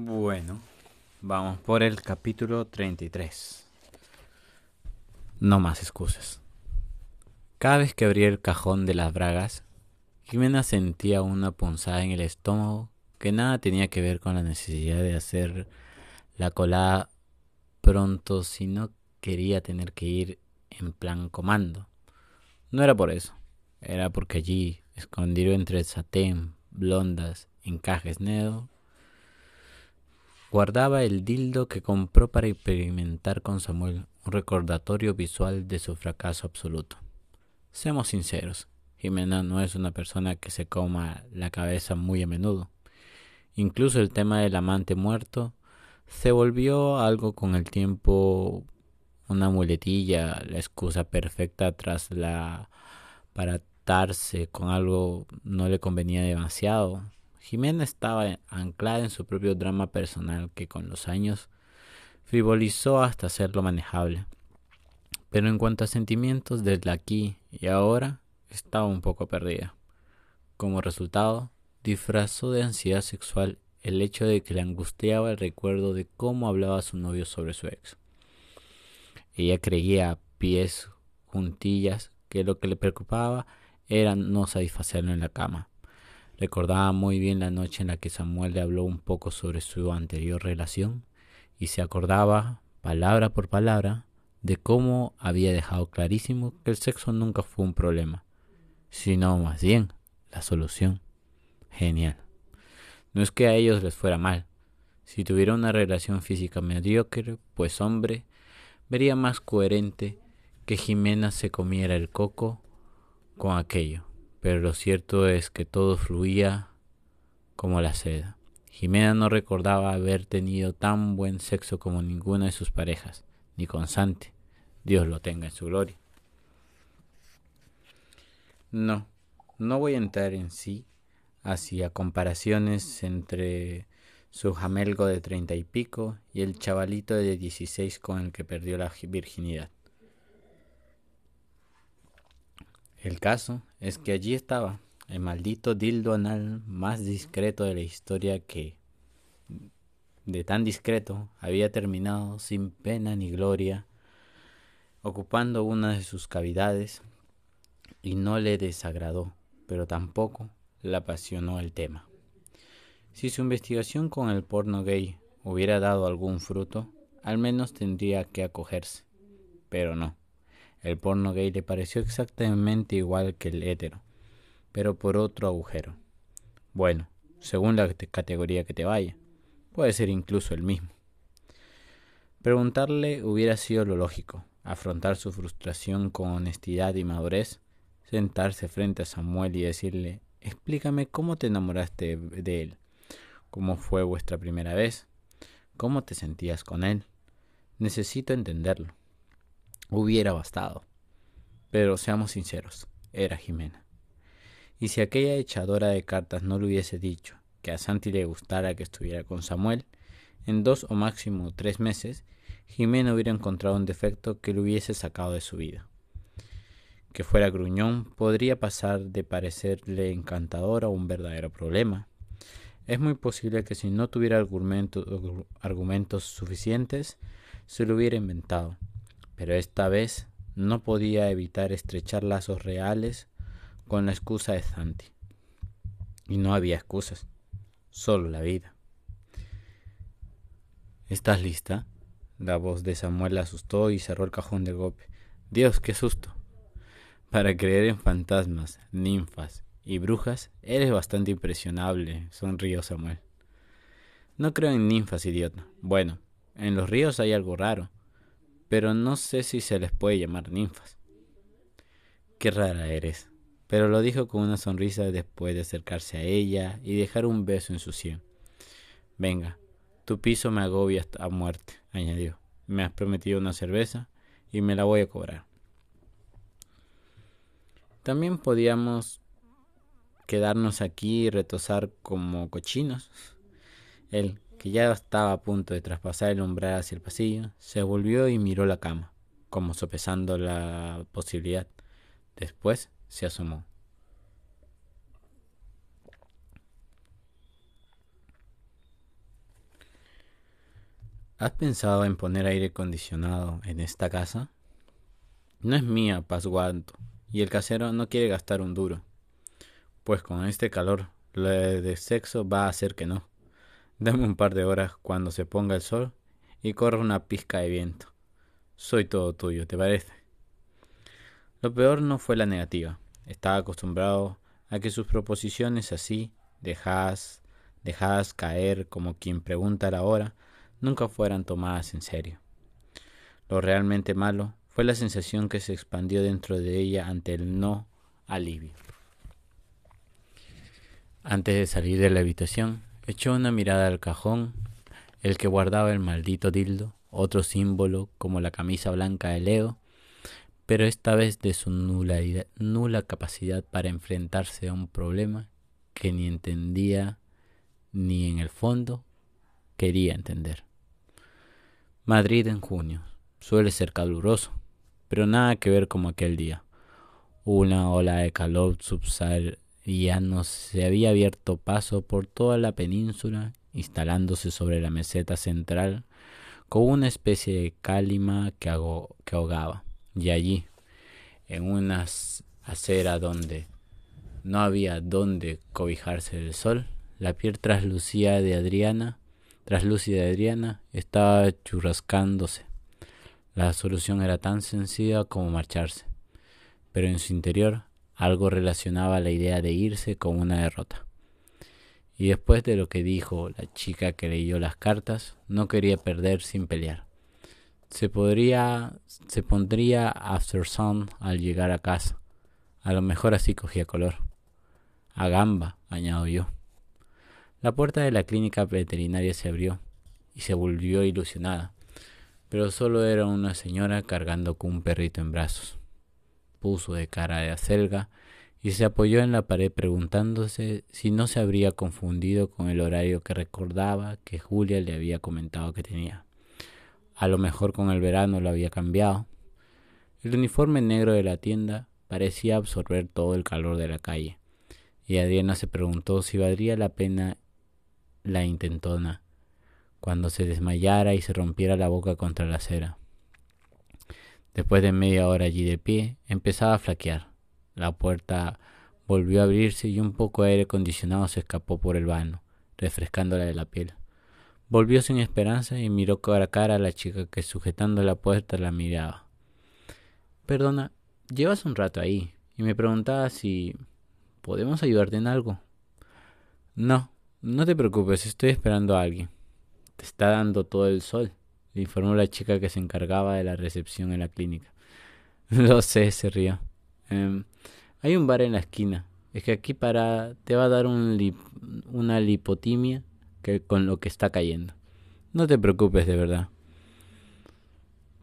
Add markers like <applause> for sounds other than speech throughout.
Bueno, vamos por el capítulo 33. No más excusas. Cada vez que abría el cajón de las bragas, Jimena sentía una punzada en el estómago que nada tenía que ver con la necesidad de hacer la colada pronto, sino quería tener que ir en plan comando. No era por eso, era porque allí, escondido entre satén, blondas, encajes negros, Guardaba el dildo que compró para experimentar con Samuel, un recordatorio visual de su fracaso absoluto. Seamos sinceros, Jimena no es una persona que se coma la cabeza muy a menudo. Incluso el tema del amante muerto se volvió algo con el tiempo una muletilla, la excusa perfecta tras la para atarse con algo no le convenía demasiado. Jimena estaba anclada en su propio drama personal que con los años frivolizó hasta hacerlo manejable. Pero en cuanto a sentimientos desde aquí y ahora, estaba un poco perdida. Como resultado, disfrazó de ansiedad sexual el hecho de que le angustiaba el recuerdo de cómo hablaba su novio sobre su ex. Ella creía a pies juntillas que lo que le preocupaba era no satisfacerlo en la cama. Recordaba muy bien la noche en la que Samuel le habló un poco sobre su anterior relación y se acordaba, palabra por palabra, de cómo había dejado clarísimo que el sexo nunca fue un problema, sino más bien la solución. Genial. No es que a ellos les fuera mal. Si tuviera una relación física mediocre, pues hombre, vería más coherente que Jimena se comiera el coco con aquello pero lo cierto es que todo fluía como la seda. Jimena no recordaba haber tenido tan buen sexo como ninguna de sus parejas, ni con Santi, Dios lo tenga en su gloria. No, no voy a entrar en sí hacia comparaciones entre su jamelgo de treinta y pico y el chavalito de dieciséis con el que perdió la virginidad. El caso es que allí estaba el maldito dildo anal más discreto de la historia que, de tan discreto, había terminado sin pena ni gloria, ocupando una de sus cavidades, y no le desagradó, pero tampoco le apasionó el tema. Si su investigación con el porno gay hubiera dado algún fruto, al menos tendría que acogerse, pero no. El porno gay le pareció exactamente igual que el hétero, pero por otro agujero. Bueno, según la categoría que te vaya, puede ser incluso el mismo. Preguntarle hubiera sido lo lógico, afrontar su frustración con honestidad y madurez, sentarse frente a Samuel y decirle, explícame cómo te enamoraste de él, cómo fue vuestra primera vez, cómo te sentías con él. Necesito entenderlo hubiera bastado. Pero seamos sinceros, era Jimena. Y si aquella echadora de cartas no le hubiese dicho que a Santi le gustara que estuviera con Samuel, en dos o máximo tres meses, Jimena hubiera encontrado un defecto que lo hubiese sacado de su vida. Que fuera gruñón podría pasar de parecerle encantador a un verdadero problema. Es muy posible que si no tuviera argumentos suficientes, se lo hubiera inventado pero esta vez no podía evitar estrechar lazos reales con la excusa de Santi. Y no había excusas, solo la vida. ¿Estás lista? La voz de Samuel la asustó y cerró el cajón de golpe. Dios, qué susto. Para creer en fantasmas, ninfas y brujas, eres bastante impresionable, sonrió Samuel. No creo en ninfas, idiota. Bueno, en los ríos hay algo raro pero no sé si se les puede llamar ninfas. Qué rara eres. Pero lo dijo con una sonrisa después de acercarse a ella y dejar un beso en su sien. Venga, tu piso me agobia hasta muerte, añadió. Me has prometido una cerveza y me la voy a cobrar. También podíamos quedarnos aquí y retosar como cochinos. Él, que ya estaba a punto de traspasar el umbral hacia el pasillo, se volvió y miró la cama, como sopesando la posibilidad. Después se asomó. ¿Has pensado en poner aire acondicionado en esta casa? No es mía, Pasguanto, y el casero no quiere gastar un duro. Pues con este calor, lo de sexo va a hacer que no. Dame un par de horas cuando se ponga el sol y corra una pizca de viento. Soy todo tuyo, ¿te parece? Lo peor no fue la negativa. Estaba acostumbrado a que sus proposiciones así, dejadas, dejadas caer como quien pregunta la hora, nunca fueran tomadas en serio. Lo realmente malo fue la sensación que se expandió dentro de ella ante el no alivio. Antes de salir de la habitación, echó una mirada al cajón, el que guardaba el maldito dildo, otro símbolo como la camisa blanca de Leo, pero esta vez de su nula, nula capacidad para enfrentarse a un problema que ni entendía ni en el fondo quería entender. Madrid en junio. Suele ser caluroso, pero nada que ver como aquel día. Una ola de calor subsahariano se había abierto paso por toda la península, instalándose sobre la meseta central con una especie de cálima que, ahogaba. Y allí, en una acera donde no había donde cobijarse del sol, la piel traslúcida de Adriana, traslúcida de Adriana, estaba churrascándose. La solución era tan sencilla como marcharse, pero en su interior algo relacionaba la idea de irse con una derrota. Y después de lo que dijo la chica que leyó las cartas, no quería perder sin pelear. Se podría, se pondría after sun al llegar a casa. A lo mejor así cogía color. A gamba, añado yo. La puerta de la clínica veterinaria se abrió y se volvió ilusionada, pero solo era una señora cargando con un perrito en brazos. Puso de cara de acelga y se apoyó en la pared preguntándose si no se habría confundido con el horario que recordaba que Julia le había comentado que tenía. A lo mejor con el verano lo había cambiado. El uniforme negro de la tienda parecía absorber todo el calor de la calle, y Adriana se preguntó si valdría la pena la intentona cuando se desmayara y se rompiera la boca contra la acera. Después de media hora allí de pie, empezaba a flaquear. La puerta volvió a abrirse y un poco de aire acondicionado se escapó por el vano, refrescándola de la piel. Volvió sin esperanza y miró cara a cara a la chica que sujetando la puerta la miraba. Perdona, llevas un rato ahí y me preguntaba si podemos ayudarte en algo. No, no te preocupes, estoy esperando a alguien. Te está dando todo el sol, informó la chica que se encargaba de la recepción en la clínica. <laughs> Lo sé, se rió. Em, hay un bar en la esquina. Es que aquí para te va a dar un una lipotimia que con lo que está cayendo. No te preocupes de verdad.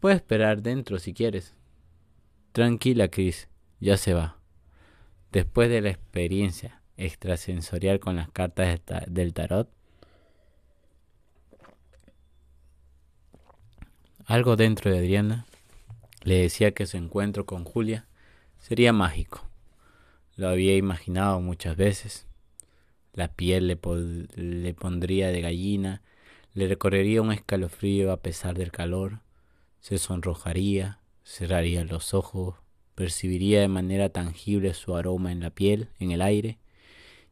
Puedes esperar dentro si quieres. Tranquila, Chris, ya se va. Después de la experiencia extrasensorial con las cartas del tarot, algo dentro de Adriana le decía que su encuentro con Julia sería mágico. Lo había imaginado muchas veces la piel le, pondría de gallina, le recorrería un escalofrío a pesar del calor, se sonrojaría, cerraría los ojos, percibiría de manera tangible su aroma en la piel, en el aire,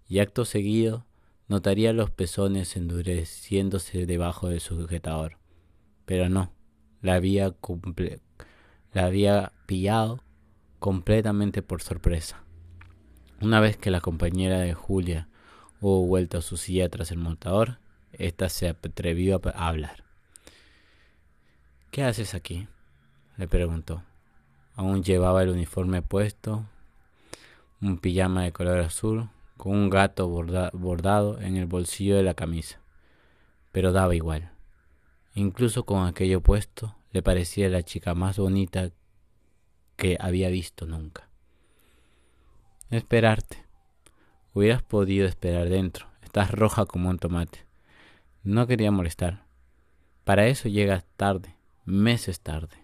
y acto seguido notaría los pezones endureciéndose debajo del sujetador. Pero no, la había, la había pillado completamente por sorpresa. Una vez que la compañera de Julia Hubo vuelto a su silla tras el montador. Esta se atrevió a hablar. ¿Qué haces aquí? le preguntó. Aún llevaba el uniforme puesto, un pijama de color azul, con un gato bordado en el bolsillo de la camisa. Pero daba igual. Incluso con aquello puesto, le parecía la chica más bonita que había visto nunca. Esperarte, Hubieras podido esperar dentro. Estás roja como un tomate. No quería molestar. Para eso llegas tarde, meses tarde.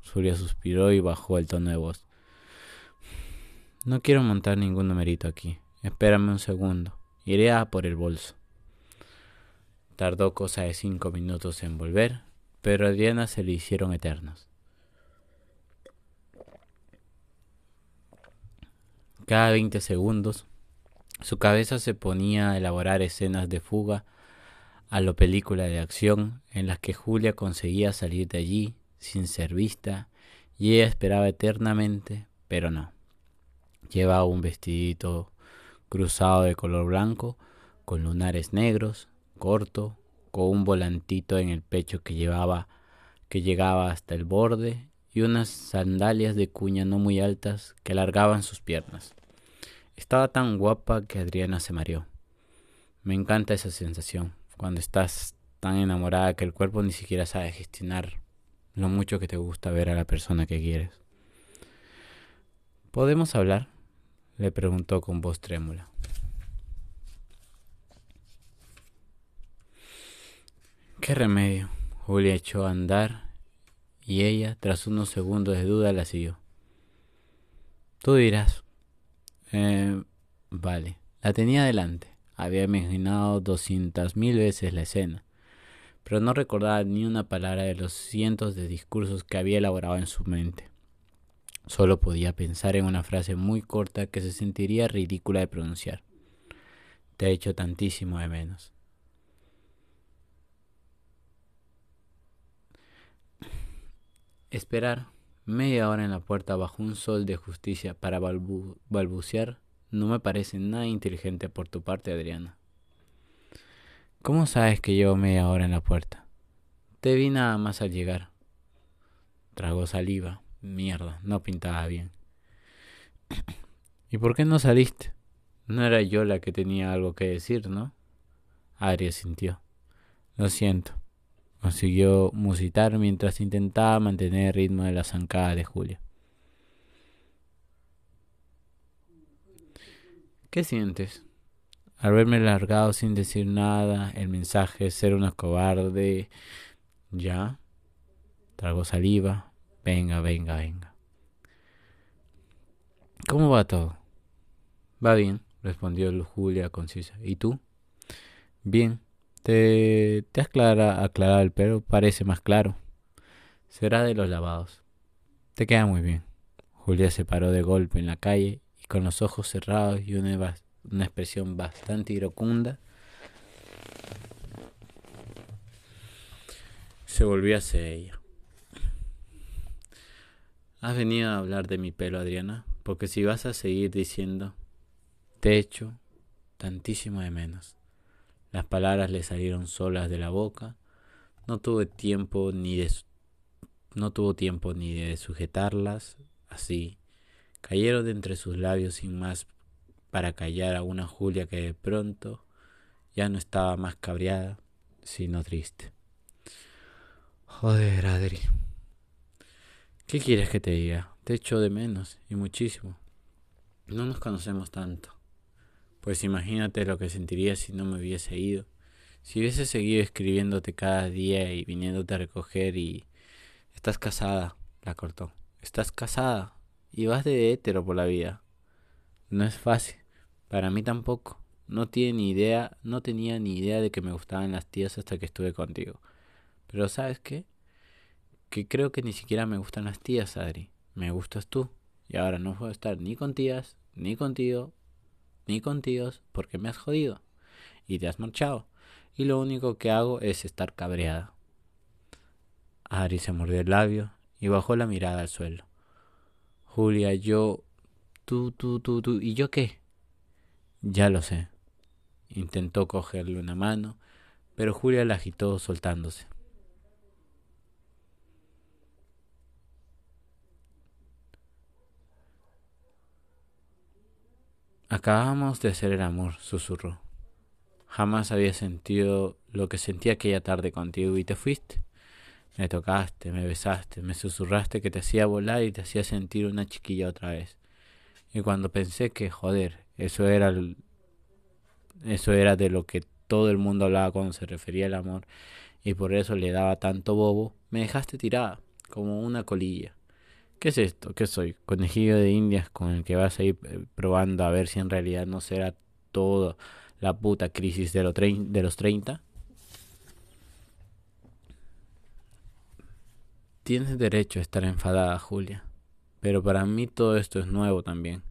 Surya suspiró y bajó el tono de voz. No quiero montar ningún numerito aquí. Espérame un segundo. Iré a por el bolso. Tardó cosa de cinco minutos en volver, pero a Adriana se le hicieron eternos. Cada veinte segundos, su cabeza se ponía a elaborar escenas de fuga a lo película de acción en las que Julia conseguía salir de allí sin ser vista y ella esperaba eternamente, pero no. Llevaba un vestidito cruzado de color blanco con lunares negros, corto, con un volantito en el pecho que llevaba que llegaba hasta el borde y unas sandalias de cuña no muy altas que alargaban sus piernas. Estaba tan guapa que Adriana se mareó. Me encanta esa sensación, cuando estás tan enamorada que el cuerpo ni siquiera sabe gestionar lo mucho que te gusta ver a la persona que quieres. ¿Podemos hablar? le preguntó con voz trémula. ¿Qué remedio? Julia echó a andar y ella, tras unos segundos de duda, la siguió. Tú dirás. Eh, vale, la tenía delante. Había imaginado doscientas mil veces la escena, pero no recordaba ni una palabra de los cientos de discursos que había elaborado en su mente. Solo podía pensar en una frase muy corta que se sentiría ridícula de pronunciar. Te he hecho tantísimo de menos. Esperar media hora en la puerta bajo un sol de justicia para balbucear no me parece nada inteligente por tu parte, Adriana. ¿Cómo sabes que llevo media hora en la puerta? Te vi nada más al llegar. Tragó saliva. Mierda, no pintaba bien. <clears throat> ¿Y por qué no saliste? No era yo la que tenía algo que decir, ¿no? Aries sintió. Lo siento. Consiguió musitar mientras intentaba mantener el ritmo de la zancada de Julia. ¿Qué sientes? Al verme largado sin decir nada, el mensaje ser una cobarde. Ya. Trago saliva. Venga, venga, venga. ¿Cómo va todo? Va bien, respondió Julia concisa. ¿Y tú? Bien. Te, has aclarado el pelo, parece más claro. Será de los lavados. Te queda muy bien. Julia se paró de golpe en la calle y con los ojos cerrados y una, una expresión bastante iracunda se volvió hacia ella. Has venido a hablar de mi pelo, Adriana, porque si vas a seguir diciendo, te echo tantísimo de menos. Las palabras le salieron solas de la boca. No tuve tiempo ni de no tuvo tiempo ni de sujetarlas. Así cayeron de entre sus labios sin más para callar a una Julia que de pronto ya no estaba más cabreada, sino triste. Joder, Adri. ¿Qué quieres que te diga? Te echo de menos y muchísimo. No nos conocemos tanto. Pues imagínate lo que sentiría si no me hubiese ido. Si hubiese seguido escribiéndote cada día y viniéndote a recoger y... Estás casada, la cortó. Estás casada y vas de hétero por la vida. No es fácil. Para mí tampoco. No tiene ni idea, no tenía ni idea de que me gustaban las tías hasta que estuve contigo. Pero ¿sabes qué? Que creo que ni siquiera me gustan las tías, Adri. Me gustas tú. Y ahora no puedo estar ni con tías, ni contigo, ni contigo porque me has jodido y te has marchado. Y lo único que hago es estar cabreada. Ari se mordió el labio y bajó la mirada al suelo. Julia, yo... Tú, tú, tú, tú. ¿Y yo qué? Ya lo sé. Intentó cogerle una mano, pero Julia la agitó soltándose. Acabamos de hacer el amor, susurró. Jamás había sentido lo que sentí aquella tarde contigo y te fuiste. Me tocaste, me besaste, me susurraste que te hacía volar y te hacía sentir una chiquilla otra vez. Y cuando pensé que, joder, eso era eso era de lo que todo el mundo hablaba cuando se refería al amor y por eso le daba tanto bobo, me dejaste tirada, como una colilla. ¿Qué es esto? ¿Qué soy? ¿Conejillo de indias con el que vas a ir eh, probando a ver si en realidad no será todo la puta crisis de, de los 30? Tienes derecho a estar enfadada, Julia. Pero para mí todo esto es nuevo también.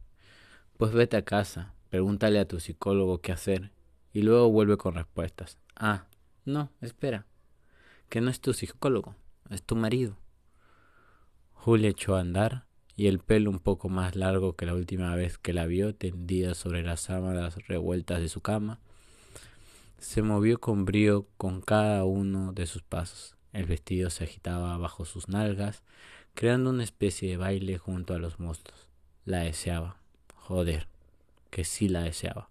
Pues vete a casa, pregúntale a tu psicólogo qué hacer y luego vuelve con respuestas. Ah, no, espera. Que no es tu psicólogo, es tu marido. Julia echó a andar y el pelo un poco más largo que la última vez que la vio tendida sobre las sábanas revueltas de su cama, se movió con brío con cada uno de sus pasos. El vestido se agitaba bajo sus nalgas, creando una especie de baile junto a los monstruos. La deseaba. Joder, que sí la deseaba.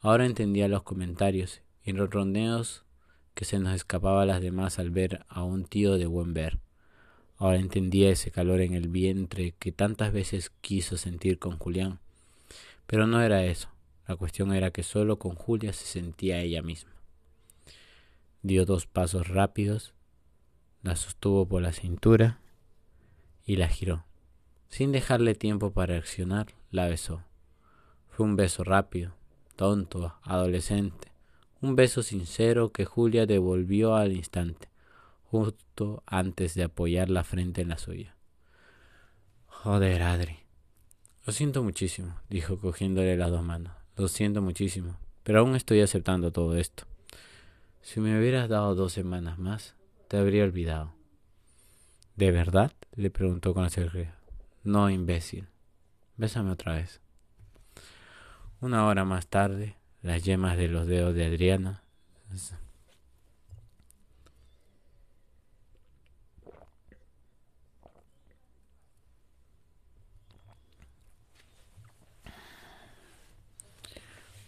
Ahora entendía los comentarios y los que se nos escapaba las demás al ver a un tío de buen ver. Ahora entendía ese calor en el vientre que tantas veces quiso sentir con Julián. Pero no era eso. La cuestión era que solo con Julia se sentía ella misma. Dio dos pasos rápidos la sostuvo por la cintura y la giró. Sin dejarle tiempo para reaccionar, la besó. Fue un beso rápido, tonto, adolescente, un beso sincero que Julia devolvió al instante, justo antes de apoyar la frente en la suya. Joder, Adri. Lo siento muchísimo, dijo cogiéndole las dos manos. Lo siento muchísimo, pero aún estoy aceptando todo esto. Si me hubieras dado dos semanas más, te habría olvidado. ¿De verdad? le preguntó con alegría. No, imbécil. Bésame otra vez. Una hora más tarde, las yemas de los dedos de Adriana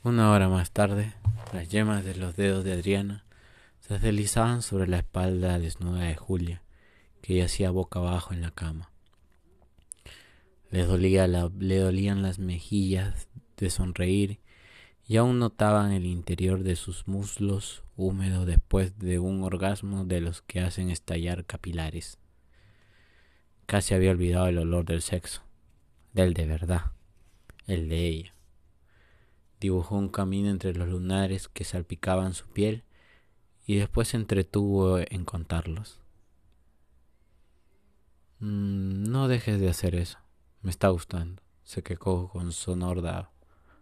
Una hora más tarde, las yemas de los dedos de Adriana se deslizaban sobre la espalda desnuda de Julia, que yacía boca abajo en la cama. Le, dolía le dolían las mejillas de sonreír y aún notaban el interior de sus muslos húmedo después de un orgasmo de los que hacen estallar capilares. Casi había olvidado el olor del sexo, del de verdad, el de ella. Dibujó un camino entre los lunares que salpicaban su piel y después se entretuvo en contarlos. Mm, no dejes de hacer eso. Me está gustando. Se quejó con sonorda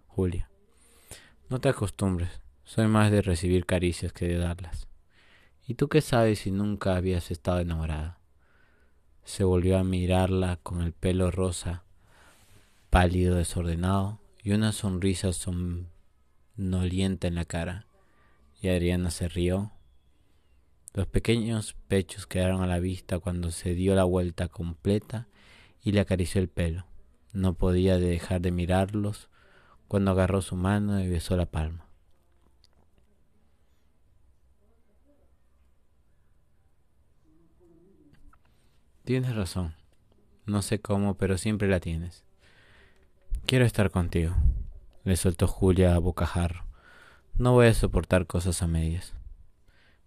Julia. No te acostumbres. Soy más de recibir caricias que de darlas. ¿Y tú qué sabes si nunca habías estado enamorada? Se volvió a mirarla con el pelo rosa, pálido, desordenado, y una sonrisa somnolienta en la cara y Adriana se rió. Los pequeños pechos quedaron a la vista cuando se dio la vuelta completa y le acarició el pelo. No podía dejar de mirarlos cuando agarró su mano y besó la palma. Tienes razón. No sé cómo, pero siempre la tienes. Quiero estar contigo, le soltó Julia a bocajarro. No voy a soportar cosas a medias.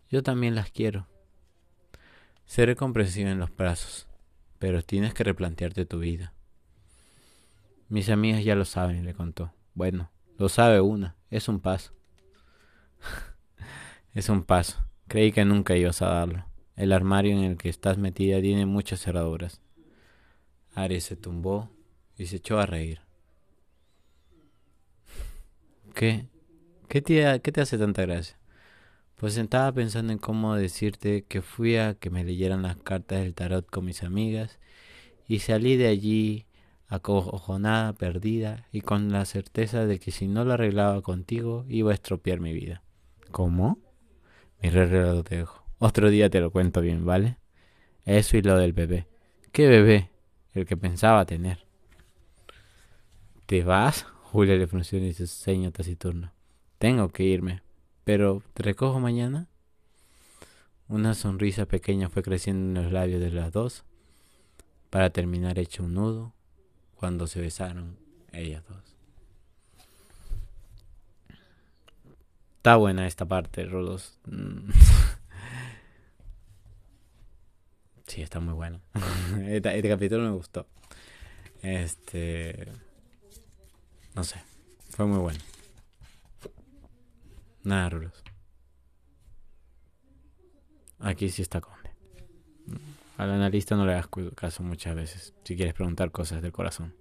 Yo también las quiero. Seré comprensiva en los brazos, pero tienes que replantearte tu vida. Mis amigas ya lo saben, le contó. Bueno, lo sabe una, es un paso. <laughs> es un paso. Creí que nunca ibas a darlo. El armario en el que estás metida tiene muchas cerraduras. Ari se tumbó y se echó a reír. ¿Qué? ¿Qué te, ¿Qué te hace tanta gracia? Pues estaba pensando en cómo decirte que fui a que me leyeran las cartas del tarot con mis amigas y salí de allí acojonada, perdida y con la certeza de que si no lo arreglaba contigo iba a estropear mi vida. ¿Cómo? Mi reloj te dejo. Otro día te lo cuento bien, ¿vale? Eso y lo del bebé. ¿Qué bebé? El que pensaba tener. ¿Te vas? Julia le frunció y su ceño taciturno. Tengo que irme. Pero, ¿te recojo mañana? Una sonrisa pequeña fue creciendo en los labios de las dos, para terminar hecho un nudo cuando se besaron ellas dos. Está buena esta parte, Rodos. Mm. <laughs> sí, está muy bueno. <laughs> este, este capítulo me gustó. Este. No sé. Fue muy bueno. Nada rulos. Aquí sí está Conde. Al analista no le das caso muchas veces si quieres preguntar cosas del corazón.